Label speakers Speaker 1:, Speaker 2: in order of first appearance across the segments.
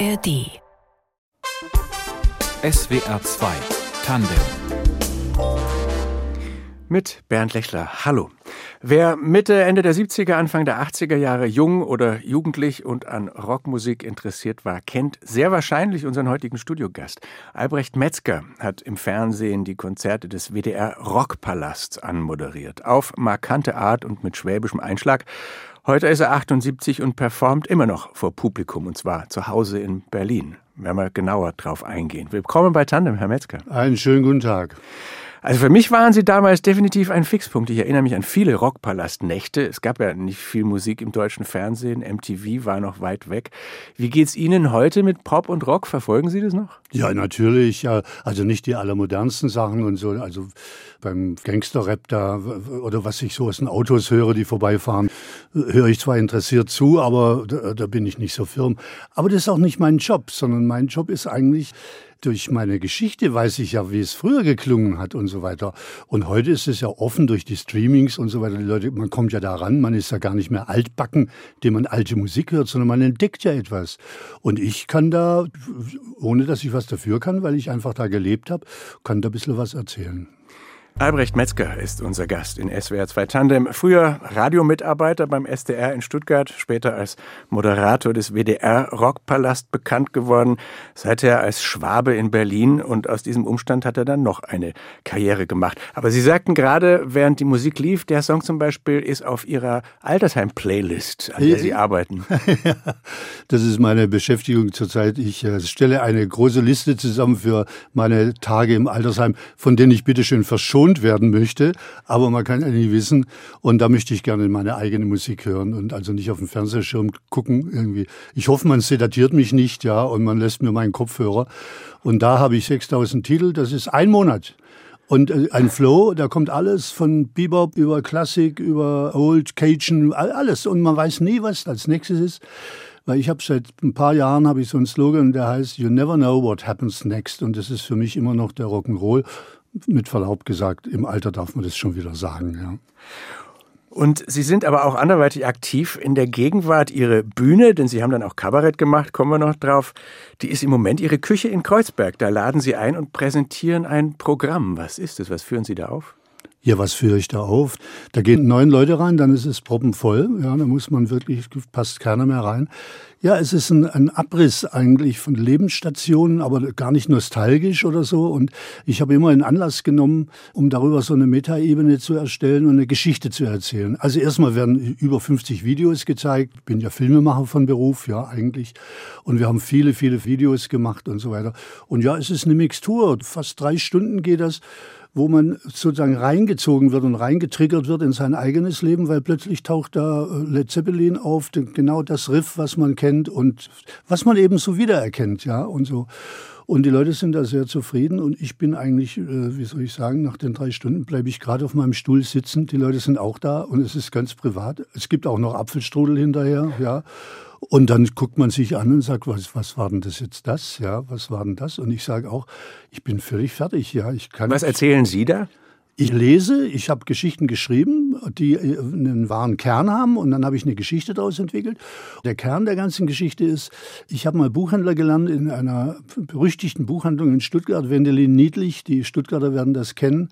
Speaker 1: ARD.
Speaker 2: SWR 2 Tandem.
Speaker 3: Mit Bernd Lechler. Hallo. Wer Mitte, Ende der 70er, Anfang der 80er Jahre jung oder jugendlich und an Rockmusik interessiert war, kennt sehr wahrscheinlich unseren heutigen Studiogast. Albrecht Metzger hat im Fernsehen die Konzerte des WDR Rockpalasts anmoderiert. Auf markante Art und mit schwäbischem Einschlag. Heute ist er 78 und performt immer noch vor Publikum, und zwar zu Hause in Berlin. Werden wir genauer drauf eingehen. Willkommen bei Tandem, Herr Metzger.
Speaker 4: Einen schönen guten Tag.
Speaker 3: Also für mich waren sie damals definitiv ein Fixpunkt. Ich erinnere mich an viele Rockpalastnächte. Es gab ja nicht viel Musik im deutschen Fernsehen. MTV war noch weit weg. Wie geht's Ihnen heute mit Pop und Rock? Verfolgen Sie das noch?
Speaker 4: Ja, natürlich. Also nicht die allermodernsten Sachen und so. Also beim Gangsterrap da oder was ich so aus den Autos höre, die vorbeifahren, höre ich zwar interessiert zu, aber da, da bin ich nicht so firm. Aber das ist auch nicht mein Job, sondern mein Job ist eigentlich durch meine Geschichte weiß ich ja, wie es früher geklungen hat und so weiter. Und heute ist es ja offen durch die Streamings und so weiter. Die Leute, man kommt ja da ran, man ist ja gar nicht mehr altbacken, dem man alte Musik hört, sondern man entdeckt ja etwas. Und ich kann da, ohne dass ich was dafür kann, weil ich einfach da gelebt habe, kann da ein bisschen was erzählen.
Speaker 3: Albrecht Metzger ist unser Gast in SWR 2 Tandem. Früher Radiomitarbeiter beim SDR in Stuttgart, später als Moderator des WDR Rockpalast bekannt geworden, seither als Schwabe in Berlin und aus diesem Umstand hat er dann noch eine Karriere gemacht. Aber Sie sagten gerade, während die Musik lief, der Song zum Beispiel ist auf Ihrer Altersheim-Playlist, an der Sie arbeiten.
Speaker 4: das ist meine Beschäftigung zurzeit. Ich äh, stelle eine große Liste zusammen für meine Tage im Altersheim, von denen ich bitteschön verschone belohnt werden möchte, aber man kann ja nie wissen. Und da möchte ich gerne meine eigene Musik hören und also nicht auf dem Fernsehschirm gucken irgendwie. Ich hoffe, man sedatiert mich nicht, ja, und man lässt mir meinen Kopfhörer. Und da habe ich 6000 Titel, das ist ein Monat. Und äh, ein Flow, da kommt alles von Bebop über Klassik, über Old, Cajun, alles. Und man weiß nie, was als nächstes ist. Weil ich habe seit ein paar Jahren habe ich so einen Slogan, der heißt You never know what happens next. Und das ist für mich immer noch der Rock'n'Roll mit Verlaub gesagt, im Alter darf man das schon wieder sagen. Ja.
Speaker 3: Und Sie sind aber auch anderweitig aktiv in der Gegenwart. Ihre Bühne, denn Sie haben dann auch Kabarett gemacht, kommen wir noch drauf, die ist im Moment Ihre Küche in Kreuzberg. Da laden Sie ein und präsentieren ein Programm. Was ist es? Was führen Sie da auf?
Speaker 4: Ja, was führe ich da auf? Da gehen neun Leute rein, dann ist es proppenvoll. Ja, da muss man wirklich, passt keiner mehr rein. Ja, es ist ein, ein Abriss eigentlich von Lebensstationen, aber gar nicht nostalgisch oder so. Und ich habe immer einen Anlass genommen, um darüber so eine Metaebene zu erstellen und eine Geschichte zu erzählen. Also erstmal werden über 50 Videos gezeigt. Ich bin ja Filmemacher von Beruf, ja eigentlich. Und wir haben viele, viele Videos gemacht und so weiter. Und ja, es ist eine Mixtur. Fast drei Stunden geht das wo man sozusagen reingezogen wird und reingetriggert wird in sein eigenes Leben, weil plötzlich taucht da äh, Led Zeppelin auf, genau das Riff, was man kennt und was man eben so wiedererkennt, ja, und so. Und die Leute sind da sehr zufrieden und ich bin eigentlich, äh, wie soll ich sagen, nach den drei Stunden bleibe ich gerade auf meinem Stuhl sitzen. Die Leute sind auch da und es ist ganz privat. Es gibt auch noch Apfelstrudel hinterher, ja. Und dann guckt man sich an und sagt, was, was war denn das jetzt das? Ja, was war denn das? Und ich sage auch, ich bin völlig fertig. Ja, ich kann.
Speaker 3: Was erzählen Sie da?
Speaker 4: Ich lese, ich habe Geschichten geschrieben, die äh, einen wahren Kern haben und dann habe ich eine Geschichte daraus entwickelt. Der Kern der ganzen Geschichte ist, ich habe mal Buchhändler gelernt in einer berüchtigten Buchhandlung in Stuttgart, Wendelin Niedlich, die Stuttgarter werden das kennen.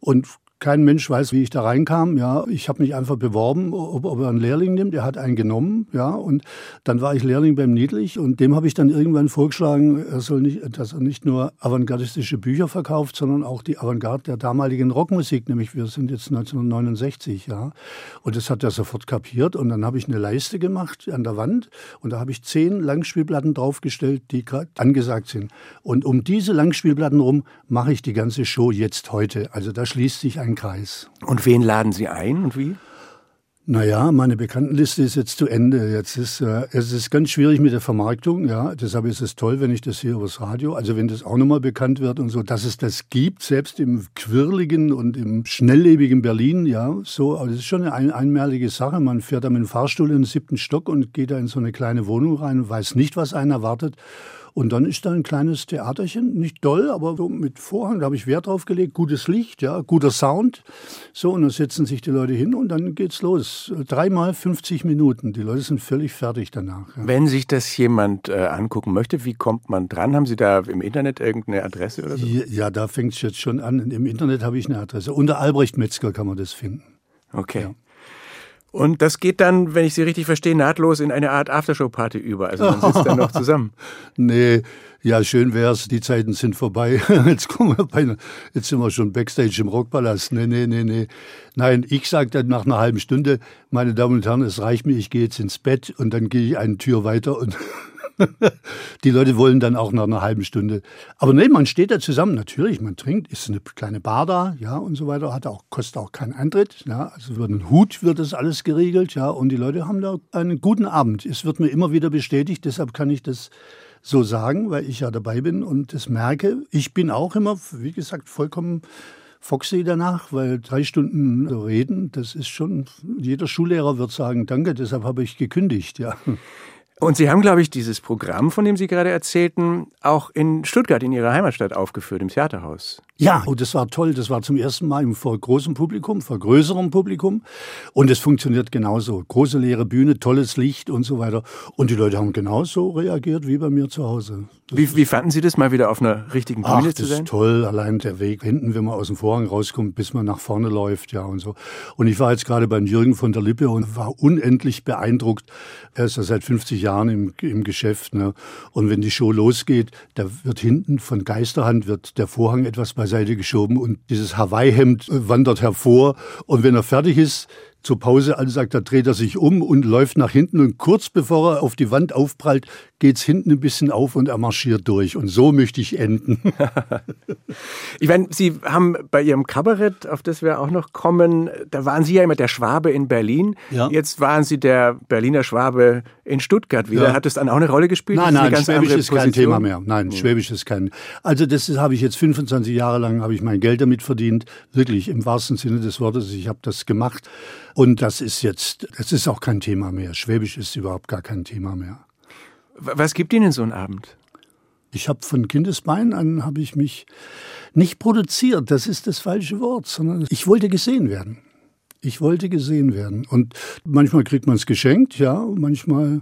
Speaker 4: Und kein Mensch weiß, wie ich da reinkam. Ja, ich habe mich einfach beworben, ob, ob, er einen Lehrling nimmt. Er hat einen genommen. Ja, und dann war ich Lehrling beim Niedlich und dem habe ich dann irgendwann vorgeschlagen, er soll nicht, dass er nicht nur avantgardistische Bücher verkauft, sondern auch die Avantgarde der damaligen Rockmusik. Nämlich wir sind jetzt 1969. Ja, und das hat er sofort kapiert. Und dann habe ich eine Leiste gemacht an der Wand und da habe ich zehn Langspielplatten draufgestellt, die gerade angesagt sind. Und um diese Langspielplatten rum mache ich die ganze Show jetzt heute. Also da schließt sich ein Kreis.
Speaker 3: Und wen laden Sie ein und wie?
Speaker 4: Naja, meine Bekanntenliste ist jetzt zu Ende. Jetzt ist äh, es ist ganz schwierig mit der Vermarktung, ja. Deshalb ist es toll, wenn ich das hier übers Radio, also wenn das auch nochmal bekannt wird und so, dass es das gibt, selbst im quirligen und im schnelllebigen Berlin, ja. So, aber das ist schon eine einmalige Sache. Man fährt da mit dem Fahrstuhl in den siebten Stock und geht da in so eine kleine Wohnung rein und weiß nicht, was einen erwartet. Und dann ist da ein kleines Theaterchen, nicht doll, aber so mit Vorhang, da habe ich Wert drauf gelegt, gutes Licht, ja, guter Sound. So, und dann setzen sich die Leute hin und dann geht's los. Dreimal 50 Minuten. Die Leute sind völlig fertig danach.
Speaker 3: Ja. Wenn sich das jemand äh, angucken möchte, wie kommt man dran? Haben Sie da im Internet irgendeine Adresse oder so?
Speaker 4: Ja, ja da fängt es jetzt schon an. Im Internet habe ich eine Adresse. Unter Albrecht Metzger kann man das finden.
Speaker 3: Okay. Ja. Und das geht dann, wenn ich Sie richtig verstehe, nahtlos in eine Art Aftershow-Party über. Also man sitzt dann noch zusammen.
Speaker 4: Nee, ja, schön wär's. Die Zeiten sind vorbei. Jetzt kommen wir bei, jetzt sind wir schon Backstage im Rockpalast. Nee, nee, nee, nee. Nein, ich sage dann nach einer halben Stunde, meine Damen und Herren, es reicht mir, ich gehe jetzt ins Bett und dann gehe ich eine Tür weiter und die Leute wollen dann auch nach einer halben Stunde. Aber nee, man steht da zusammen, natürlich, man trinkt, ist eine kleine Bar da, ja, und so weiter, hat auch, kostet auch keinen Eintritt, ja, also wird ein Hut, wird das alles geregelt, ja, und die Leute haben da einen guten Abend. Es wird mir immer wieder bestätigt, deshalb kann ich das so sagen, weil ich ja dabei bin und das merke. Ich bin auch immer, wie gesagt, vollkommen foxy danach, weil drei Stunden reden, das ist schon, jeder Schullehrer wird sagen, danke, deshalb habe ich gekündigt, ja.
Speaker 3: Und Sie haben, glaube ich, dieses Programm, von dem Sie gerade erzählten, auch in Stuttgart, in Ihrer Heimatstadt aufgeführt, im Theaterhaus.
Speaker 4: Ja, und das war toll. Das war zum ersten Mal vor großem Publikum, vor größerem Publikum. Und es funktioniert genauso. Große leere Bühne, tolles Licht und so weiter. Und die Leute haben genauso reagiert wie bei mir zu Hause.
Speaker 3: Wie, wie, fanden Sie das, mal wieder auf einer richtigen Bühne
Speaker 4: Ach,
Speaker 3: zu sein?
Speaker 4: Das ist toll. Allein der Weg hinten, wenn man aus dem Vorhang rauskommt, bis man nach vorne läuft, ja und so. Und ich war jetzt gerade beim Jürgen von der Lippe und war unendlich beeindruckt. Er ist ja seit 50 Jahren im, im Geschäft. Ne? Und wenn die Show losgeht, da wird hinten von Geisterhand wird der Vorhang etwas beiseite geschoben und dieses Hawaii-Hemd wandert hervor. Und wenn er fertig ist, zur Pause ansagt, da dreht er sich um und läuft nach hinten und kurz bevor er auf die Wand aufprallt, geht's hinten ein bisschen auf und er marschiert durch. Und so möchte ich enden.
Speaker 3: ich meine, Sie haben bei Ihrem Kabarett, auf das wir auch noch kommen, da waren Sie ja immer der Schwabe in Berlin. Ja. Jetzt waren Sie der Berliner Schwabe in Stuttgart wieder. Ja. Hat das dann auch eine Rolle gespielt?
Speaker 4: Nein, nein, Schwäbisch ist kein Thema mehr. Nein, hm. Schwäbisch ist kein. Also das habe ich jetzt 25 Jahre lang, habe ich mein Geld damit verdient. Wirklich im wahrsten Sinne des Wortes. Ich habe das gemacht. Und das ist jetzt, das ist auch kein Thema mehr. Schwäbisch ist überhaupt gar kein Thema mehr.
Speaker 3: Was gibt Ihnen so ein Abend?
Speaker 4: Ich habe von Kindesbein an habe ich mich nicht produziert, das ist das falsche Wort, sondern ich wollte gesehen werden. Ich wollte gesehen werden. Und manchmal kriegt man es geschenkt, ja, manchmal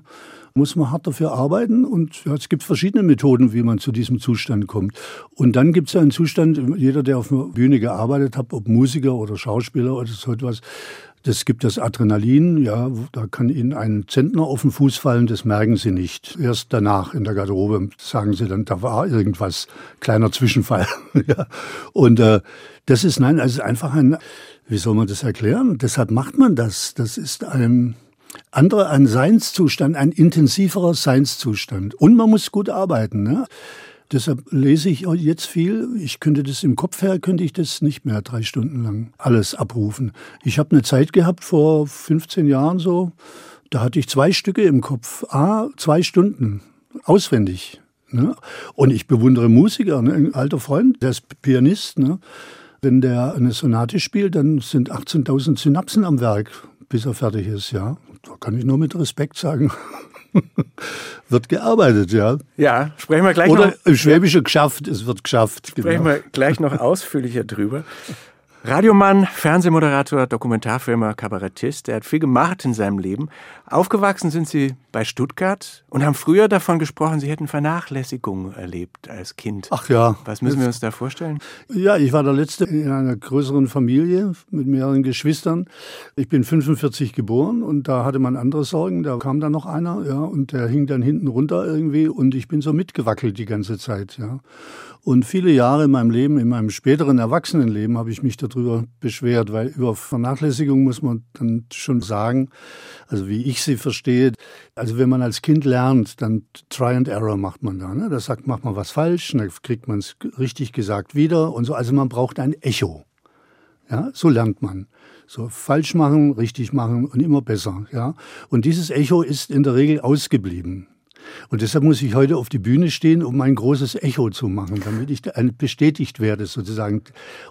Speaker 4: muss man hart dafür arbeiten und es gibt verschiedene Methoden, wie man zu diesem Zustand kommt. Und dann gibt es einen Zustand, jeder, der auf einer Bühne gearbeitet hat, ob Musiker oder Schauspieler oder so etwas, das gibt das Adrenalin, ja, da kann Ihnen ein Zentner auf den Fuß fallen, das merken Sie nicht. Erst danach in der Garderobe sagen Sie dann, da war irgendwas, kleiner Zwischenfall. ja. Und äh, das ist, nein, also einfach ein, wie soll man das erklären? Deshalb macht man das. Das ist ein anderer, ein Seinszustand, ein intensiverer Seinszustand. Und man muss gut arbeiten. Ne? Deshalb lese ich jetzt viel. Ich könnte das im Kopf her, könnte ich das nicht mehr drei Stunden lang alles abrufen. Ich habe eine Zeit gehabt vor 15 Jahren so, da hatte ich zwei Stücke im Kopf. Ah, zwei Stunden. Auswendig. Ne? Und ich bewundere Musiker, ne? ein alter Freund, der ist Pianist. Ne? Wenn der eine Sonate spielt, dann sind 18.000 Synapsen am Werk, bis er fertig ist. Ja, da kann ich nur mit Respekt sagen. wird gearbeitet, ja.
Speaker 3: Ja, sprechen wir gleich
Speaker 4: Oder
Speaker 3: noch.
Speaker 4: im Schwäbischen geschafft, es wird geschafft.
Speaker 3: Sprechen genau. wir gleich noch ausführlicher drüber. Radiomann, Fernsehmoderator, Dokumentarfilmer, Kabarettist. Er hat viel gemacht in seinem Leben. Aufgewachsen sind Sie bei Stuttgart und haben früher davon gesprochen, Sie hätten Vernachlässigung erlebt als Kind.
Speaker 4: Ach ja.
Speaker 3: Was müssen wir uns da vorstellen?
Speaker 4: Ja, ich war der Letzte in einer größeren Familie mit mehreren Geschwistern. Ich bin 45 geboren und da hatte man andere Sorgen. Da kam dann noch einer, ja, und der hing dann hinten runter irgendwie und ich bin so mitgewackelt die ganze Zeit, ja. Und viele Jahre in meinem Leben, in meinem späteren Erwachsenenleben, habe ich mich darüber beschwert, weil über Vernachlässigung muss man dann schon sagen, also wie ich sie verstehe, also wenn man als Kind lernt, dann Try and Error macht man da. Ne? Da sagt, macht man was falsch, dann kriegt man es richtig gesagt wieder und so. Also man braucht ein Echo. Ja, so lernt man. So falsch machen, richtig machen und immer besser. Ja, und dieses Echo ist in der Regel ausgeblieben. Und deshalb muss ich heute auf die Bühne stehen, um ein großes Echo zu machen, damit ich bestätigt werde sozusagen.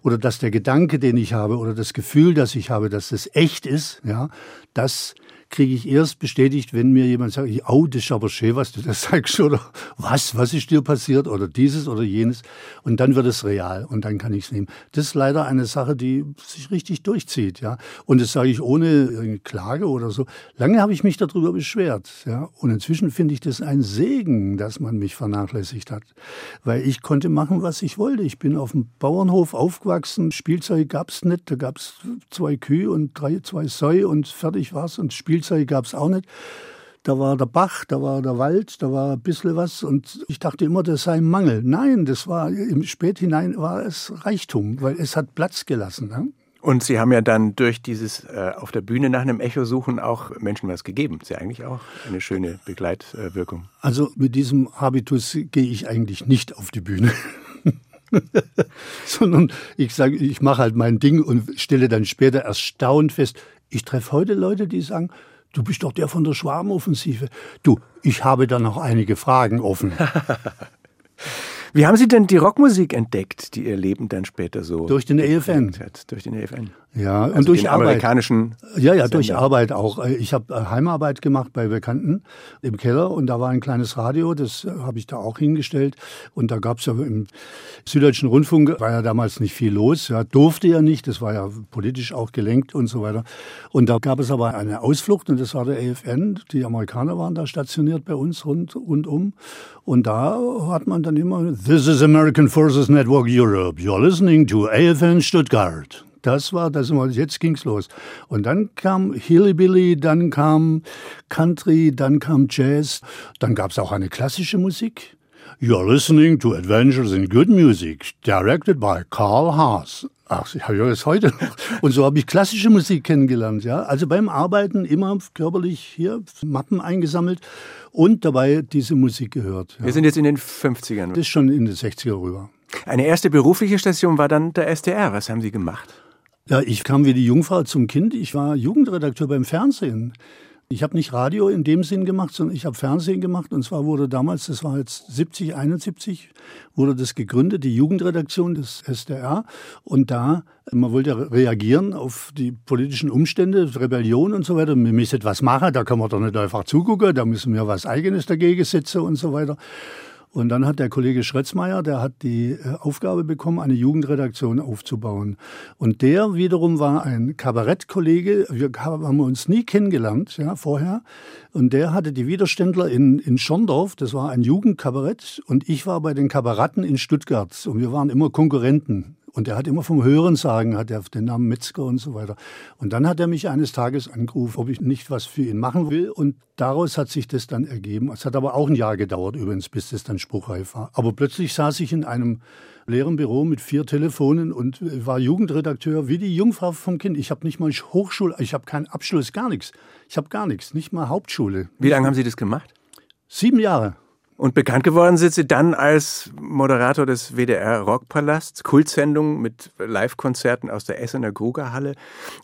Speaker 4: Oder dass der Gedanke, den ich habe, oder das Gefühl, das ich habe, dass das echt ist, ja, das kriege ich erst bestätigt, wenn mir jemand sagt, oh, das ist aber schön, was du da sagst, oder was, was ist dir passiert, oder dieses oder jenes. Und dann wird es real und dann kann ich es nehmen. Das ist leider eine Sache, die sich richtig durchzieht, ja. Und das sage ich ohne Klage oder so. Lange habe ich mich darüber beschwert, ja. Und inzwischen finde ich das ein Segen, dass man mich vernachlässigt hat. Weil ich konnte machen, was ich wollte. Ich bin auf dem Bauernhof aufgewachsen, Spielzeug gab's nicht, da gab's zwei Kühe und drei, zwei Säue und fertig war's. Und Spielzeug gab's auch nicht. Da war der Bach, da war der Wald, da war ein bisschen was und ich dachte immer, das sei Mangel. Nein, das war im Späthinein war es Reichtum, weil es hat Platz gelassen. Ne?
Speaker 3: Und Sie haben ja dann durch dieses äh, auf der Bühne nach einem Echo suchen auch Menschen was gegeben. Ist ja eigentlich auch eine schöne Begleitwirkung.
Speaker 4: Also mit diesem Habitus gehe ich eigentlich nicht auf die Bühne. Sondern ich sage, ich mache halt mein Ding und stelle dann später erstaunt fest, ich treffe heute Leute, die sagen, du bist doch der von der Schwarmoffensive. Du, ich habe da noch einige Fragen offen.
Speaker 3: Wie haben Sie denn die Rockmusik entdeckt, die Ihr Leben dann später so
Speaker 4: durch den EFN
Speaker 3: hat? Durch den EFN.
Speaker 4: Ja,
Speaker 3: also
Speaker 4: und durch Arbeit.
Speaker 3: amerikanischen
Speaker 4: Ja, ja, durch Arbeit auch. Ich habe Heimarbeit gemacht bei Bekannten im Keller und da war ein kleines Radio, das habe ich da auch hingestellt. Und da gab es ja im Süddeutschen Rundfunk, war ja damals nicht viel los, ja, durfte ja nicht, das war ja politisch auch gelenkt und so weiter. Und da gab es aber eine Ausflucht und das war der EFN. Die Amerikaner waren da stationiert bei uns rund, rundum. Und da hat man dann immer, This is American Forces Network Europe. You're listening to AFN Stuttgart. Das war das, jetzt ging's los. Und dann kam Hillbilly, dann kam Country, dann kam Jazz, dann gab's auch eine klassische Musik. You're listening to Adventures in Good Music, directed by Carl Haas. Ach, ich habe ja das heute noch. Und so habe ich klassische Musik kennengelernt, ja. Also beim Arbeiten immer körperlich hier Mappen eingesammelt und dabei diese Musik gehört. Ja.
Speaker 3: Wir sind jetzt in den 50ern.
Speaker 4: Das ist schon in den 60er rüber.
Speaker 3: Eine erste berufliche Station war dann der SDR. Was haben Sie gemacht?
Speaker 4: Ja, ich kam wie die Jungfrau zum Kind. Ich war Jugendredakteur beim Fernsehen. Ich habe nicht Radio in dem Sinn gemacht, sondern ich habe Fernsehen gemacht. Und zwar wurde damals, das war jetzt 70, 71, wurde das gegründet, die Jugendredaktion des SDR. Und da, man wollte reagieren auf die politischen Umstände, Rebellion und so weiter. Wir müssen etwas machen, da kann man doch nicht einfach zugucken, da müssen wir was Eigenes dagegen setzen und so weiter. Und dann hat der Kollege Schretzmeier, der hat die äh, Aufgabe bekommen, eine Jugendredaktion aufzubauen. Und der wiederum war ein Kabarettkollege. Wir haben uns nie kennengelernt, ja, vorher. Und der hatte die Widerständler in, in Schorndorf. Das war ein Jugendkabarett. Und ich war bei den Kabaretten in Stuttgart. Und wir waren immer Konkurrenten. Und er hat immer vom Hörensagen, hat er den Namen Metzger und so weiter. Und dann hat er mich eines Tages angerufen, ob ich nicht was für ihn machen will. Und daraus hat sich das dann ergeben. Es hat aber auch ein Jahr gedauert übrigens, bis das dann spruchreif war. Aber plötzlich saß ich in einem leeren Büro mit vier Telefonen und war Jugendredakteur wie die Jungfrau vom Kind. Ich habe nicht mal Hochschule, ich habe keinen Abschluss, gar nichts. Ich habe gar nichts, nicht mal Hauptschule.
Speaker 3: Wie lange haben Sie das gemacht?
Speaker 4: Sieben Jahre.
Speaker 3: Und bekannt geworden sind Sie dann als Moderator des WDR Rockpalasts, Kultsendung mit Live-Konzerten aus der Essener Grugerhalle.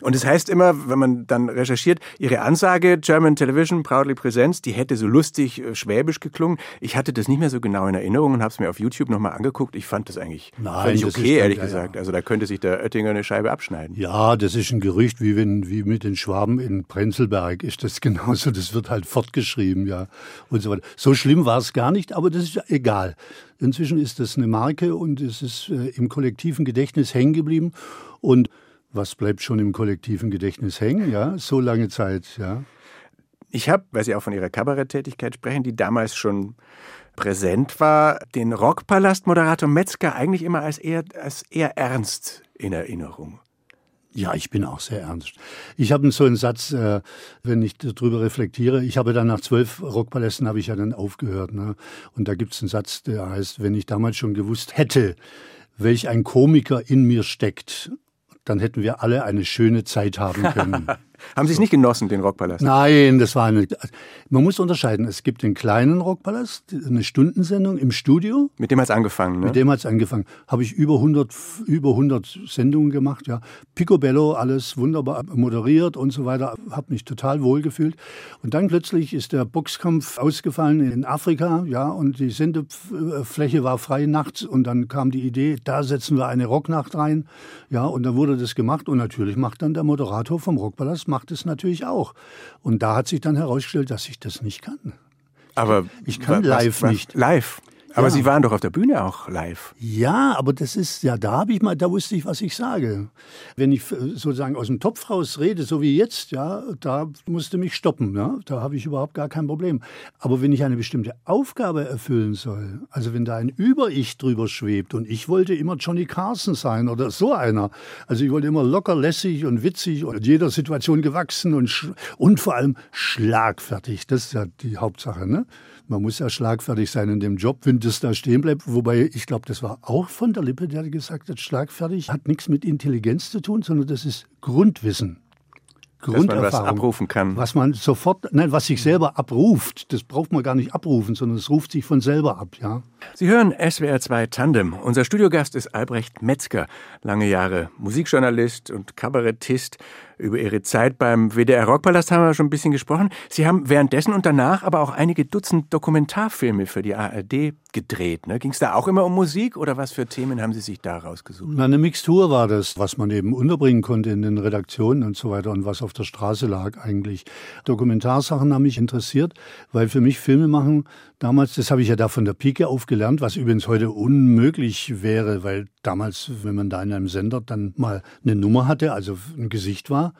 Speaker 3: Und es das heißt immer, wenn man dann recherchiert, Ihre Ansage German Television Proudly Presents, die hätte so lustig äh, schwäbisch geklungen. Ich hatte das nicht mehr so genau in Erinnerung und habe es mir auf YouTube nochmal angeguckt. Ich fand das eigentlich
Speaker 4: Nein,
Speaker 3: völlig
Speaker 4: das
Speaker 3: okay, ehrlich
Speaker 4: ja, ja.
Speaker 3: gesagt. Also da könnte sich der Oettinger eine Scheibe abschneiden.
Speaker 4: Ja, das ist ein Gerücht, wie, wenn, wie mit den Schwaben in Prenzlberg ist das genauso. Das wird halt fortgeschrieben, ja. Und so weiter. So schlimm war es gar nicht, aber das ist egal. Inzwischen ist das eine Marke und es ist äh, im kollektiven Gedächtnis hängen geblieben. Und was bleibt schon im kollektiven Gedächtnis hängen, ja? So lange Zeit, ja.
Speaker 3: Ich habe, weil Sie auch von Ihrer Kabaretttätigkeit sprechen, die damals schon präsent war, den Rockpalast-Moderator Metzger eigentlich immer als eher, als eher ernst in Erinnerung.
Speaker 4: Ja, ich bin auch sehr ernst. Ich habe so einen Satz, äh, wenn ich darüber reflektiere, ich habe dann nach zwölf Rockpalästen habe ich ja dann aufgehört. Ne? Und da gibt es einen Satz, der heißt, wenn ich damals schon gewusst hätte, welch ein Komiker in mir steckt, dann hätten wir alle eine schöne Zeit haben können.
Speaker 3: Haben Sie es nicht genossen, den Rockpalast?
Speaker 4: Nein, das war eine. Man muss unterscheiden. Es gibt den kleinen Rockpalast, eine Stundensendung im Studio.
Speaker 3: Mit dem hat es angefangen, ne?
Speaker 4: Mit dem hat es angefangen. Habe ich über 100, über 100 Sendungen gemacht, ja. Picobello, alles wunderbar moderiert und so weiter. Habe mich total wohl gefühlt. Und dann plötzlich ist der Boxkampf ausgefallen in Afrika, ja, und die Sendefläche war frei nachts. Und dann kam die Idee, da setzen wir eine Rocknacht rein, ja, und dann wurde das gemacht. Und natürlich macht dann der Moderator vom Rockpalast Macht es natürlich auch. Und da hat sich dann herausgestellt, dass ich das nicht kann.
Speaker 3: Aber
Speaker 4: ich kann
Speaker 3: was,
Speaker 4: live
Speaker 3: was,
Speaker 4: nicht.
Speaker 3: Live. Aber
Speaker 4: Ja.
Speaker 3: Sie waren doch auf der Bühne auch live.
Speaker 4: Ja, aber das ist, ja, da habe ich mal, da wusste ich, was ich sage. Wenn ich äh, sozusagen aus dem Topf raus rede, so wie jetzt, ja, da musste mich stoppen, ja, da habe ich überhaupt gar kein Problem. Aber wenn ich eine bestimmte Aufgabe erfüllen soll, also wenn da ein Über-Ich drüber schwebt und ich wollte immer Johnny Carson sein oder so einer, also ich wollte immer locker, lässig und witzig und jeder Situation gewachsen und, und vor allem schlagfertig, das ist ja die Hauptsache, ne? Man muss ja schlagfertig sein in dem Job, wenn das da stehen bleibt. Wobei, ich glaube, das war auch von der Lippe, der gesagt hat, schlagfertig hat nichts mit Intelligenz zu tun, sondern das ist Grundwissen.
Speaker 3: Dass man was
Speaker 4: Grunderfahrung.
Speaker 3: abrufen kann.
Speaker 4: Was man sofort, nein, was sich selber abruft, das braucht man gar nicht abrufen, sondern es ruft sich von selber ab, ja.
Speaker 3: Sie hören SWR 2 Tandem. Unser Studiogast ist Albrecht Metzger, lange Jahre Musikjournalist und Kabarettist. Über Ihre Zeit beim WDR Rockpalast haben wir schon ein bisschen gesprochen. Sie haben währenddessen und danach aber auch einige Dutzend Dokumentarfilme für die ARD gedreht. Ne? Ging es da auch immer um Musik oder was für Themen haben Sie sich da rausgesucht?
Speaker 4: Na, Eine Mixtur war das, was man eben unterbringen konnte in den Redaktionen und so weiter und was auf der Straße lag eigentlich. Dokumentarsachen haben mich interessiert, weil für mich Filme machen damals, das habe ich ja da von der Pike auf gelernt, was übrigens heute unmöglich wäre, weil damals, wenn man da in einem Sender dann mal eine Nummer hatte, also ein Gesicht war,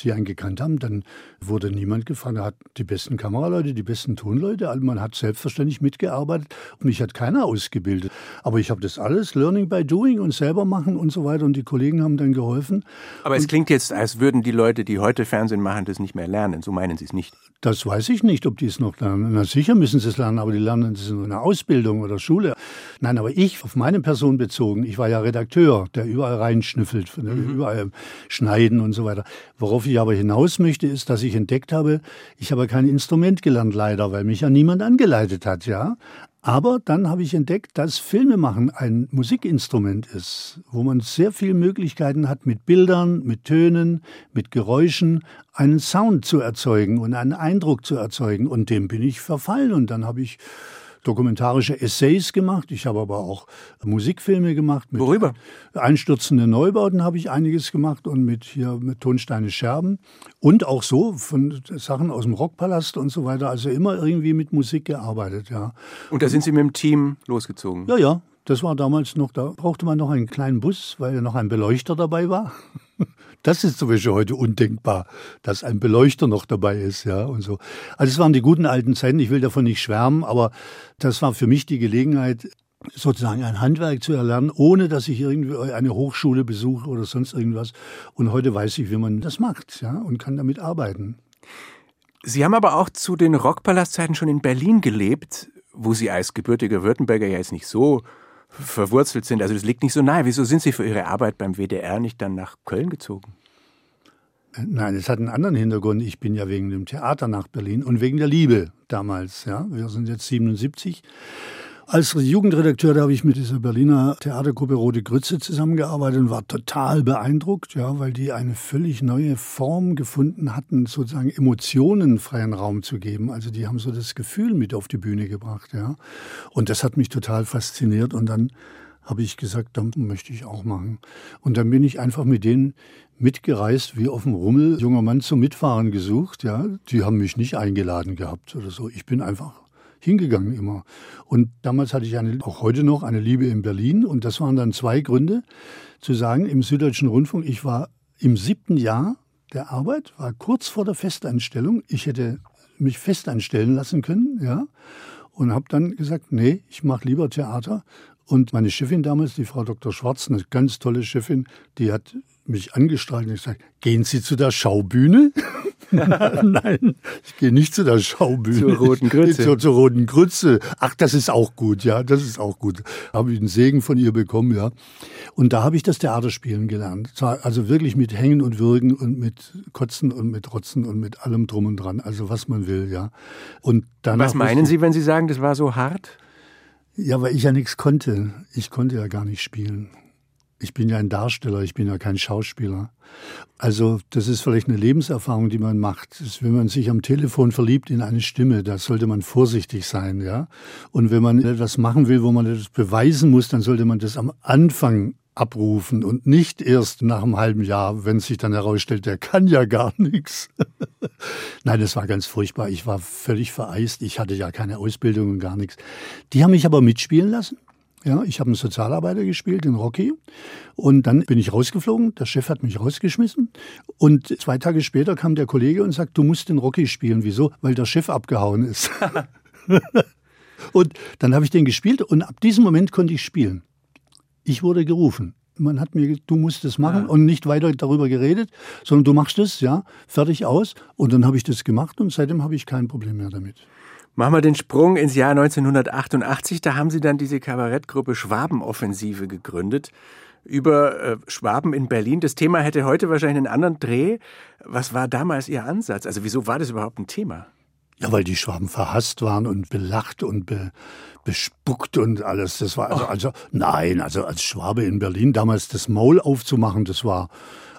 Speaker 4: sie einen gekannt haben, dann wurde niemand gefragt. Er hat die besten Kameraleute, die besten Tonleute. Also man hat selbstverständlich mitgearbeitet. Und mich hat keiner ausgebildet. Aber ich habe das alles Learning by Doing und selber machen und so weiter. Und die Kollegen haben dann geholfen.
Speaker 3: Aber es klingt jetzt, als würden die Leute, die heute Fernsehen machen, das nicht mehr lernen. So meinen Sie es nicht.
Speaker 4: Das weiß ich nicht, ob die es noch lernen. Na sicher müssen sie es lernen, aber die lernen es in einer Ausbildung oder Schule. Nein, aber ich, auf meine Person bezogen, ich war ja Redakteur, der überall reinschnüffelt, ne, überall schneiden und so weiter. Worauf ich aber hinaus möchte, ist, dass ich entdeckt habe, ich habe kein Instrument gelernt, leider, weil mich ja niemand angeleitet hat, ja. Aber dann habe ich entdeckt, dass Filmemachen ein Musikinstrument ist, wo man sehr viele Möglichkeiten hat, mit Bildern, mit Tönen, mit Geräuschen einen Sound zu erzeugen und einen Eindruck zu erzeugen. Und dem bin ich verfallen. Und dann habe ich dokumentarische Essays gemacht. Ich habe aber auch Musikfilme gemacht. Mit
Speaker 3: Worüber?
Speaker 4: Einstürzende Neubauten habe ich einiges gemacht und mit hier mit Tonsteine Scherben und auch so von Sachen aus dem Rockpalast und so weiter. Also immer irgendwie mit Musik gearbeitet, ja.
Speaker 3: Und da sind Sie mit dem Team losgezogen.
Speaker 4: Ja, ja. Das war damals noch, da brauchte man noch einen kleinen Bus, weil ja noch ein Beleuchter dabei war. Das ist Beispiel heute undenkbar, dass ein Beleuchter noch dabei ist, ja, und so. Also es waren die guten alten Zeiten, ich will davon nicht schwärmen, aber das war für mich die Gelegenheit, sozusagen ein Handwerk zu erlernen, ohne dass ich irgendwie eine Hochschule besuche oder sonst irgendwas. Und heute weiß ich, wie man das macht, ja, und kann damit arbeiten.
Speaker 3: Sie haben aber auch zu den Rockpalastzeiten schon in Berlin gelebt, wo Sie als gebürtiger Württemberger ja jetzt nicht so verwurzelt sind. Also das liegt nicht so nahe. Wieso sind Sie für Ihre Arbeit beim WDR nicht dann nach Köln gezogen?
Speaker 4: Nein, es hat einen anderen Hintergrund. Ich bin ja wegen dem Theater nach Berlin und wegen der Liebe damals. Ja, wir sind jetzt 77. Als Jugendredakteur, da habe ich mit dieser Berliner Theatergruppe Rote Grütze zusammengearbeitet und war total beeindruckt, ja, weil die eine völlig neue Form gefunden hatten, sozusagen Emotionen freien Raum zu geben. Also die haben so das Gefühl mit auf die Bühne gebracht, ja. Und das hat mich total fasziniert und dann habe ich gesagt, dann möchte ich auch machen. Und dann bin ich einfach mit denen mitgereist, wie auf dem Rummel, junger Mann zum Mitfahren gesucht, ja. Die haben mich nicht eingeladen gehabt oder so. Ich bin einfach hingegangen immer. Und damals hatte ich eine, auch heute noch eine Liebe in Berlin. Und das waren dann zwei Gründe, zu sagen, im Süddeutschen Rundfunk, ich war im siebten Jahr der Arbeit, war kurz vor der Festeinstellung. Ich hätte mich festeinstellen lassen können, ja. Und habe dann gesagt, nee, ich mache lieber Theater. Und meine Chefin damals, die Frau Dr. Schwarz, eine ganz tolle Chefin, die hat mich angestrahlt und gesagt, gehen Sie zu der Schaubühne? Nein, ich gehe nicht zu der Schaubühne.
Speaker 3: Zur Roten Grütze.
Speaker 4: Zur, zur Roten Grütze. Ach, das ist auch gut, ja, das ist auch gut. Habe ich einen Segen von ihr bekommen, ja. Und da habe ich das Theaterspielen gelernt. Also wirklich mit Hängen und Würgen und mit Kotzen und mit Rotzen und mit allem drum und dran. Also was man will, ja. Und danach
Speaker 3: Was meinen Sie, wenn Sie sagen, das war so hart?
Speaker 4: ja, weil ich ja nichts konnte. Ich konnte ja gar nicht spielen. Ich bin ja ein Darsteller, ich bin ja kein Schauspieler. Also das ist vielleicht eine Lebenserfahrung, die man macht. Ist, wenn man sich am Telefon verliebt in eine Stimme, da sollte man vorsichtig sein, ja. Und wenn man etwas machen will, wo man etwas beweisen muss, dann sollte man das am Anfang abrufen und nicht erst nach einem halben Jahr, wenn sich dann herausstellt, der kann ja gar nichts. Nein, das war ganz furchtbar. Ich war völlig vereist. Ich hatte ja keine Ausbildung und gar nichts. Die haben mich aber mitspielen lassen. Ja, ich habe einen Sozialarbeiter gespielt in Rocky und dann bin ich rausgeflogen. Der Chef hat mich rausgeschmissen und zwei Tage später kam der Kollege und sagt, du musst den Rocky spielen. Wieso? Weil der Chef abgehauen ist. und dann habe ich den gespielt und ab diesem Moment konnte ich spielen. Ich wurde gerufen. Man hat mir, du musst es machen ja. und nicht weiter darüber geredet, sondern du machst es, ja, fertig aus. Und dann habe ich das gemacht und seitdem habe ich kein Problem mehr damit.
Speaker 3: Machen wir den Sprung ins Jahr 1988. Da haben Sie dann diese Kabarettgruppe Schwabenoffensive gegründet über äh, Schwaben in Berlin. Das Thema hätte heute wahrscheinlich einen anderen Dreh. Was war damals Ihr Ansatz? Also wieso war das überhaupt ein Thema?
Speaker 4: Ja, weil die Schwaben verhasst waren und belacht und be, bespuckt und alles. Das war also, oh. also, nein, also als Schwabe in Berlin damals das Maul aufzumachen, das war,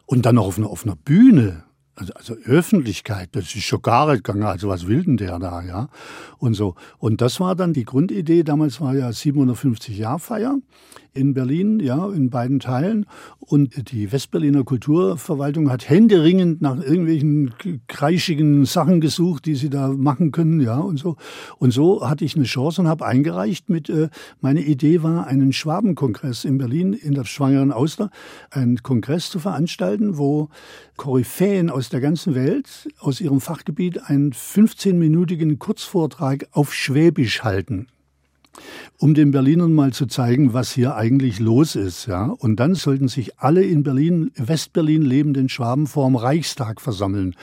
Speaker 4: und dann noch auf einer, auf einer Bühne, also, also Öffentlichkeit, das ist schon gar nicht gegangen, also was will denn der da, ja? Und so. Und das war dann die Grundidee, damals war ja 750 Jahr Feier in Berlin, ja, in beiden Teilen. Und die Westberliner Kulturverwaltung hat händeringend nach irgendwelchen kreischigen Sachen gesucht, die sie da machen können, ja, und so. Und so hatte ich eine Chance und habe eingereicht mit, äh, meine Idee war, einen Schwabenkongress in Berlin in der Schwangeren Auster, einen Kongress zu veranstalten, wo Koryphäen aus der ganzen Welt, aus ihrem Fachgebiet, einen 15-minütigen Kurzvortrag auf Schwäbisch halten um den Berlinern mal zu zeigen, was hier eigentlich los ist. Ja? Und dann sollten sich alle in Berlin, Westberlin lebenden Schwaben vorm Reichstag versammeln,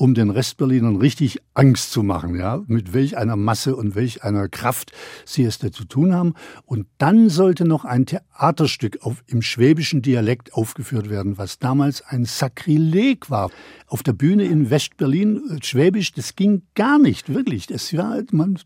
Speaker 4: um den Restberlinern richtig Angst zu machen, ja? mit welch einer Masse und welch einer Kraft sie es da zu tun haben. Und dann sollte noch ein Theaterstück auf, im schwäbischen Dialekt aufgeführt werden, was damals ein Sakrileg war. Auf der Bühne in Westberlin, äh, Schwäbisch, das ging gar nicht, wirklich. Das war, man,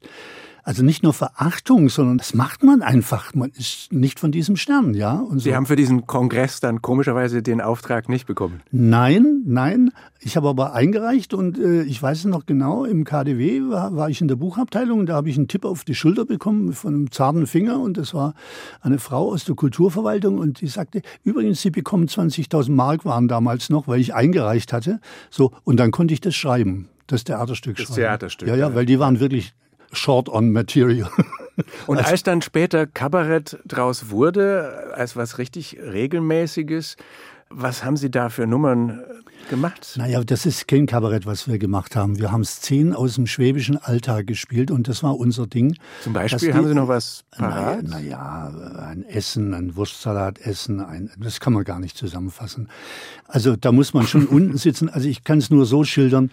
Speaker 4: also nicht nur Verachtung, sondern das macht man einfach. Man ist nicht von diesem Stern, ja.
Speaker 3: Und so. Sie haben für diesen Kongress dann komischerweise den Auftrag nicht bekommen?
Speaker 4: Nein, nein. Ich habe aber eingereicht und äh, ich weiß es noch genau, im KDW war, war ich in der Buchabteilung, da habe ich einen Tipp auf die Schulter bekommen von einem zarten Finger und das war eine Frau aus der Kulturverwaltung und die sagte, übrigens, Sie bekommen 20.000 Mark waren damals noch, weil ich eingereicht hatte. So, und dann konnte ich das schreiben das Theaterstück
Speaker 3: das
Speaker 4: schreiben.
Speaker 3: Theaterstück.
Speaker 4: Ja, ja, weil die waren wirklich short on material.
Speaker 3: Und als, als dann später Kabarett draus wurde, als was richtig Regelmäßiges, was haben Sie da für Nummern gemacht?
Speaker 4: Naja, das ist kein Kabarett, was wir gemacht haben. Wir haben Szenen aus dem schwäbischen Alltag gespielt und das war unser Ding.
Speaker 3: Zum Beispiel die, haben Sie noch was parat?
Speaker 4: Naja, na ein Essen, ein Wurstsalat essen, ein, das kann man gar nicht zusammenfassen. Also da muss man schon unten sitzen. Also ich kann es nur so schildern.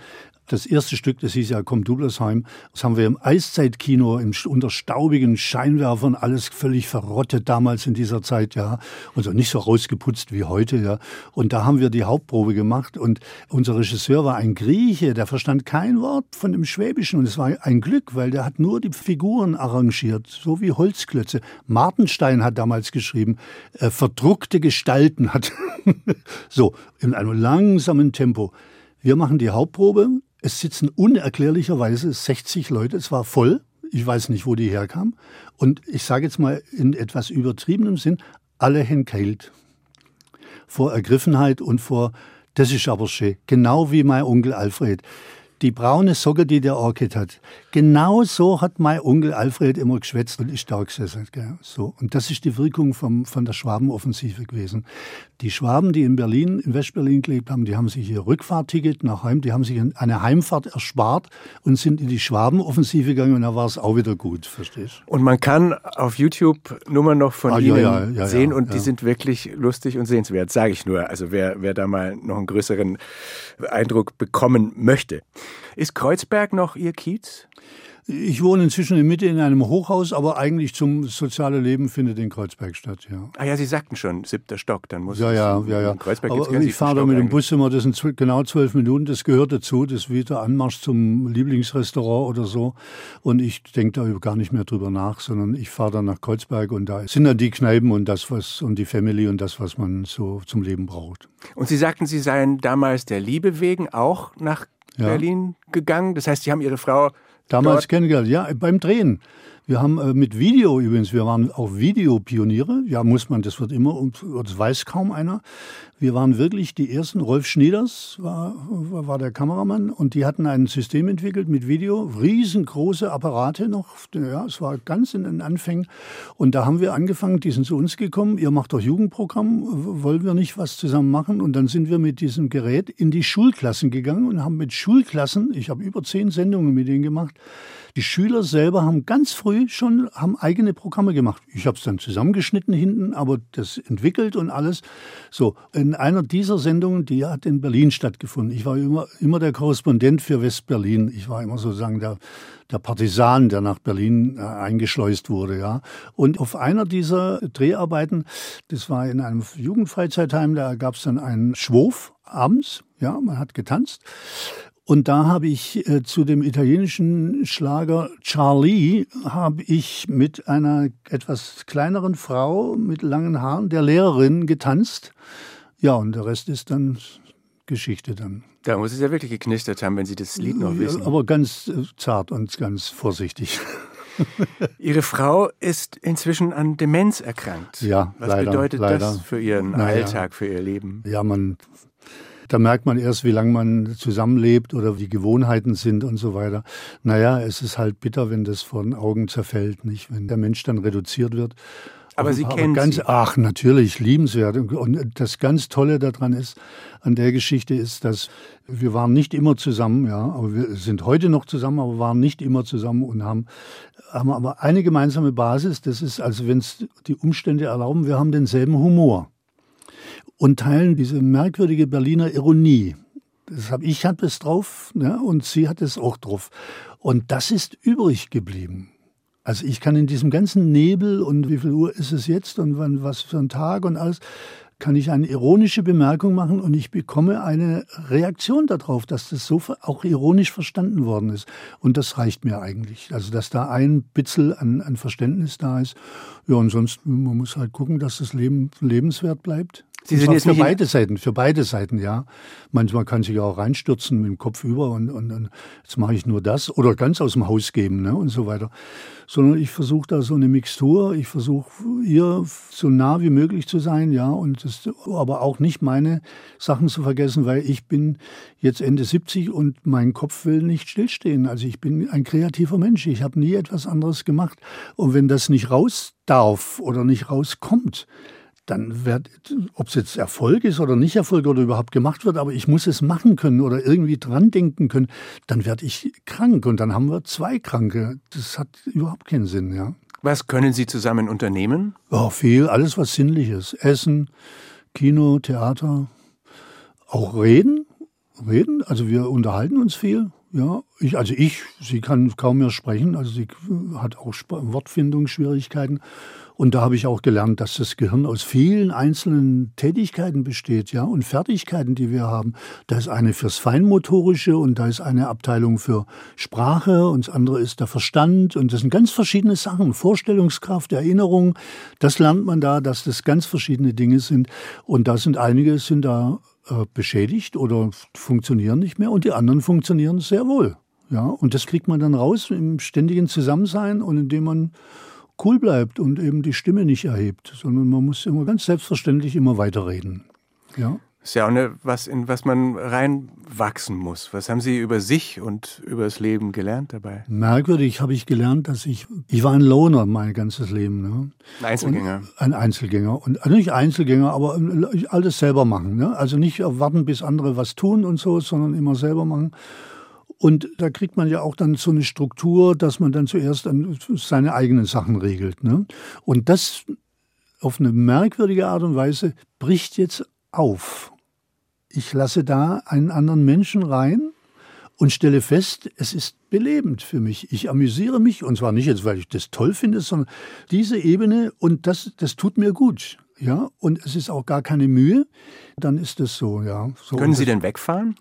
Speaker 4: Das erste Stück, das hieß ja Komm Dublersheim, das haben wir im Eiszeitkino im, unter staubigen Scheinwerfern, alles völlig verrottet damals in dieser Zeit, ja. Und so nicht so rausgeputzt wie heute, ja. Und da haben wir die Hauptprobe gemacht und unser Regisseur war ein Grieche, der verstand kein Wort von dem Schwäbischen und es war ein Glück, weil der hat nur die Figuren arrangiert, so wie Holzklötze. Martenstein hat damals geschrieben, äh, verdruckte Gestalten hat. so, in einem langsamen Tempo. Wir machen die Hauptprobe, es sitzen unerklärlicherweise 60 Leute, es war voll, ich weiß nicht, wo die herkamen. Und ich sage jetzt mal in etwas übertriebenem Sinn, alle henkeilt. Vor Ergriffenheit und vor, das ist aber schön, genau wie mein Onkel Alfred die braune Socke, die der Orchid hat. Genau so hat mein Onkel Alfred immer geschwätzt und ich da gesessen. Gell? So. Und das ist die Wirkung vom, von der Schwabenoffensive gewesen. Die Schwaben, die in Berlin, in Westberlin gelebt haben, die haben sich ihr Rückfahrtticket nach Heim, die haben sich eine Heimfahrt erspart und sind in die Schwabenoffensive gegangen und da war es auch wieder gut, verstehst
Speaker 3: Und man kann auf YouTube Nummern noch von ah, Ihnen ja, ja, ja, sehen und die sind wirklich lustig und sehenswert, sage ich nur. Also wer, wer da mal noch einen größeren Eindruck bekommen möchte. Ist Kreuzberg noch Ihr Kiez?
Speaker 4: Ich wohne inzwischen in Mitte in einem Hochhaus, aber eigentlich zum soziale Leben findet in Kreuzberg statt, ja.
Speaker 3: Ah ja, Sie sagten schon, siebter Stock, dann muss
Speaker 4: ja, ja, ja, ja.
Speaker 3: Kreuzberg
Speaker 4: aber ich fahre da mit dem Bus immer, das sind genau zwölf Minuten, das gehört dazu, das ist wie der Anmarsch zum Lieblingsrestaurant oder so. Und ich denke da gar nicht mehr drüber nach, sondern ich fahre dann nach Kreuzberg und da sind dann die Kneipen und das, was und die Family und das, was man so zum Leben braucht.
Speaker 3: Und Sie sagten, Sie seien damals der Liebe wegen auch nach ja. Berlin gegangen. Das heißt, Sie haben Ihre Frau
Speaker 4: damals kennengelernt, ja, beim Drehen. Wir haben äh, mit Video übrigens, wir waren auch Videopioniere. Ja, muss man, das wird immer, das weiß kaum einer. Wir waren wirklich die ersten. Rolf Schnieders war, war der Kameramann und die hatten ein System entwickelt mit Video, riesengroße Apparate noch. Ja, es war ganz in den Anfängen. Und da haben wir angefangen, die sind zu uns gekommen. Ihr macht doch Jugendprogramm, wollen wir nicht was zusammen machen? Und dann sind wir mit diesem Gerät in die Schulklassen gegangen und haben mit Schulklassen, ich habe über zehn Sendungen mit denen gemacht, die Schüler selber haben ganz früh schon haben eigene Programme gemacht. Ich habe es dann zusammengeschnitten hinten, aber das entwickelt und alles. So, in einer dieser Sendungen, die hat in Berlin stattgefunden. Ich war immer, immer der Korrespondent für West-Berlin. Ich war immer sozusagen der, der Partisan, der nach Berlin äh, eingeschleust wurde, ja. Und auf einer dieser Dreharbeiten, das war in einem Jugendfreizeitheim, da gab es dann einen Schwurf abends, ja, man hat getanzt. Und da habe ich äh, zu dem italienischen Schlager Charlie habe ich mit einer etwas kleineren Frau mit langen Haaren, der Lehrerin, getanzt. Ja, und der Rest ist dann Geschichte dann.
Speaker 3: Da muss es ja wirklich geknistert haben, wenn Sie das Lied noch wissen.
Speaker 4: Aber ganz äh, zart und ganz vorsichtig.
Speaker 3: Ihre Frau ist inzwischen an Demenz erkrankt.
Speaker 4: Ja,
Speaker 3: Was
Speaker 4: leider,
Speaker 3: bedeutet
Speaker 4: leider.
Speaker 3: das für Ihren
Speaker 4: Naja.
Speaker 3: Alltag, für Ihr Leben?
Speaker 4: Ja, man, da merkt man erst, wie lange man zusammenlebt oder wie Gewohnheiten sind und so weiter. Naja, es ist halt bitter, wenn das vor den Augen zerfällt, nicht? Wenn der Mensch dann reduziert wird.
Speaker 3: Aber Sie kennen
Speaker 4: ganz,
Speaker 3: sie.
Speaker 4: Ach, natürlich, liebenswert. Und das ganz Tolle daran ist, an der Geschichte ist, dass wir waren nicht immer zusammen, ja, aber wir sind heute noch zusammen, aber waren nicht immer zusammen und haben, haben aber eine gemeinsame Basis. Das ist, also wenn es die Umstände erlauben, wir haben denselben Humor und teilen diese merkwürdige Berliner Ironie. Das hab, ich hatte es drauf ja, und sie hat es auch drauf. Und das ist übrig geblieben. Also ich kann in diesem ganzen Nebel und wie viel Uhr ist es jetzt und wann, was für ein Tag und alles, kann ich eine ironische Bemerkung machen und ich bekomme eine Reaktion darauf, dass das so auch ironisch verstanden worden ist. Und das reicht mir eigentlich. Also dass da ein Bitzel an, an Verständnis da ist. Ja, und sonst, man muss halt gucken, dass das Leben lebenswert bleibt.
Speaker 3: Sie sind jetzt
Speaker 4: für beide Seiten, für beide Seiten, ja. Manchmal kann sich auch reinstürzen mit dem Kopf über und, und, und jetzt mache ich nur das oder ganz aus dem Haus geben ne, und so weiter. Sondern ich versuche da so eine Mixtur, ich versuche ihr so nah wie möglich zu sein, ja, und das, aber auch nicht meine Sachen zu vergessen, weil ich bin jetzt Ende 70 und mein Kopf will nicht stillstehen. Also ich bin ein kreativer Mensch, ich habe nie etwas anderes gemacht. Und wenn das nicht raus darf oder nicht rauskommt, dann wird, ob es jetzt Erfolg ist oder nicht Erfolg oder überhaupt gemacht wird, aber ich muss es machen können oder irgendwie dran denken können, dann werde ich krank und dann haben wir zwei Kranke. Das hat überhaupt keinen Sinn, ja.
Speaker 3: Was können Sie zusammen unternehmen?
Speaker 4: Ja, viel, alles was sinnlich ist. Essen, Kino, Theater, auch reden, reden. Also wir unterhalten uns viel. Ja, ich, also ich, sie kann kaum mehr sprechen, also sie hat auch Sp- Wortfindungsschwierigkeiten. Und da habe ich auch gelernt, dass das Gehirn aus vielen einzelnen Tätigkeiten besteht, ja, und Fertigkeiten, die wir haben. Da ist eine fürs Feinmotorische und da ist eine Abteilung für Sprache und das andere ist der Verstand und das sind ganz verschiedene Sachen. Vorstellungskraft, Erinnerung, das lernt man da, dass das ganz verschiedene Dinge sind. Und da sind einige sind da äh, beschädigt oder funktionieren nicht mehr und die anderen funktionieren sehr wohl. Ja, und das kriegt man dann raus im ständigen Zusammensein und indem man cool bleibt und eben die Stimme nicht erhebt, sondern man muss immer ganz selbstverständlich immer weiterreden. Ja.
Speaker 3: Ist ja auch eine, was, in was man reinwachsen muss. Was haben Sie über sich und über das Leben gelernt dabei?
Speaker 4: Merkwürdig habe ich gelernt, dass ich, ich war ein Loner mein ganzes Leben. Ne?
Speaker 3: Ein Einzelgänger.
Speaker 4: Und ein Einzelgänger. Und also nicht Einzelgänger, aber alles selber machen. Ne? Also nicht warten, bis andere was tun und so, sondern immer selber machen. Und da kriegt man ja auch dann so eine Struktur, dass man dann zuerst seine eigenen Sachen regelt. Ne? Und das auf eine merkwürdige Art und Weise bricht jetzt auf. Ich lasse da einen anderen Menschen rein und stelle fest, es ist belebend für mich. Ich amüsiere mich, und zwar nicht jetzt, weil ich das toll finde, sondern diese Ebene, und das, das tut mir gut. Ja, und es ist auch gar keine Mühe, dann ist es so, ja. So,
Speaker 3: Können Sie denn wegfahren?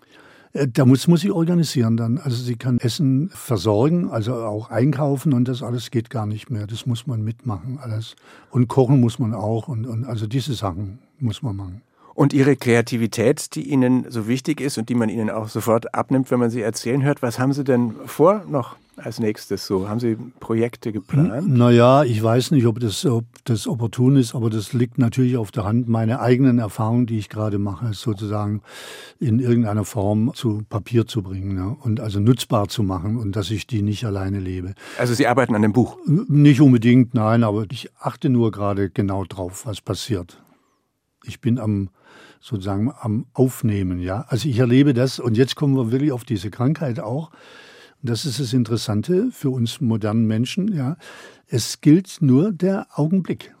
Speaker 4: äh, Da muss, muss ich organisieren dann. Also sie kann Essen versorgen, also auch einkaufen und das alles geht gar nicht mehr. Das muss man mitmachen alles. Und kochen muss man auch und, und also diese Sachen muss man machen.
Speaker 3: Und Ihre Kreativität, die Ihnen so wichtig ist und die man Ihnen auch sofort abnimmt, wenn man sie erzählen hört, was haben Sie denn vor noch als nächstes so? Haben Sie Projekte geplant?
Speaker 4: Naja, ich weiß nicht, ob das, ob das opportun ist, aber das liegt natürlich auf der Hand. Meine eigenen Erfahrungen, die ich gerade mache, sozusagen in irgendeiner Form zu Papier zu bringen ne? und also nutzbar zu machen und dass ich die nicht alleine lebe.
Speaker 3: Also Sie arbeiten an dem Buch?
Speaker 4: Nicht unbedingt, nein, aber ich achte nur gerade genau drauf, was passiert. Ich bin am sozusagen am Aufnehmen, ja. Also ich erlebe das und jetzt kommen wir wirklich auf diese Krankheit auch. Das ist das Interessante für uns modernen Menschen, ja. Es gilt nur der Augenblick.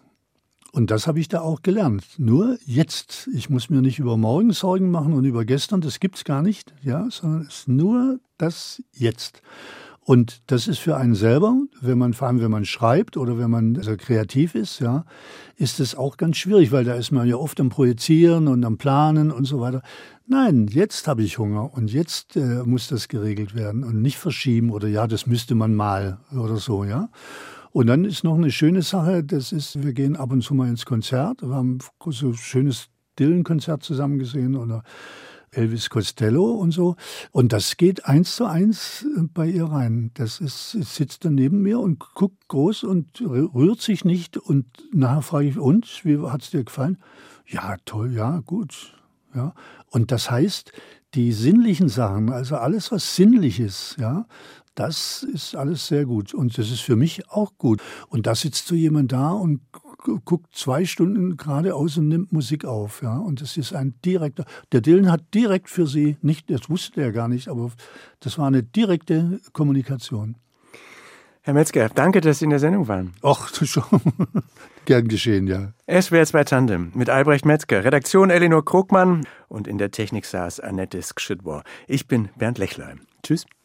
Speaker 4: Und das habe ich da auch gelernt. Nur jetzt. Ich muss mir nicht über morgen Sorgen machen und über gestern, das gibt's gar nicht, ja, sondern es ist nur das Jetzt. Und das ist für einen selber, wenn man, vor allem wenn man schreibt oder wenn man also kreativ ist, ja, ist es auch ganz schwierig, weil da ist man ja oft am Projizieren und am Planen und so weiter. Nein, jetzt habe ich Hunger und jetzt äh, muss das geregelt werden und nicht verschieben oder ja, das müsste man mal oder so, ja. Und dann ist noch eine schöne Sache, das ist, wir gehen ab und zu mal ins Konzert. Wir haben so ein schönes Dylan-Konzert zusammen gesehen oder Elvis Costello und so. Und das geht eins zu eins äh, bei ihr rein. Das ist, sitzt da neben mir und guckt groß und rührt sich nicht. Und nachher frage ich, und, wie hat es dir gefallen? Ja, toll, ja, gut. Ja. Und das heißt, die sinnlichen Sachen, also alles, was sinnlich ist, ja, das ist alles sehr gut. Und das ist für mich auch gut. Und da sitzt so jemand da und guckt zwei Stunden geradeaus und nimmt Musik auf. Ja? Und das ist ein direkter. Der Dylan hat direkt für sie, nicht, das wusste er gar nicht, aber das war eine direkte Kommunikation.
Speaker 3: Herr Metzger, danke, dass Sie in der Sendung waren.
Speaker 4: Ach, schon. Gern geschehen, ja.
Speaker 3: SWR 2 Tandem mit Albrecht Metzger, Redaktion Elinor Krugmann und in der Technik saß Annette Skschidwar. Ich bin Bernd Lechlein. Tschüss.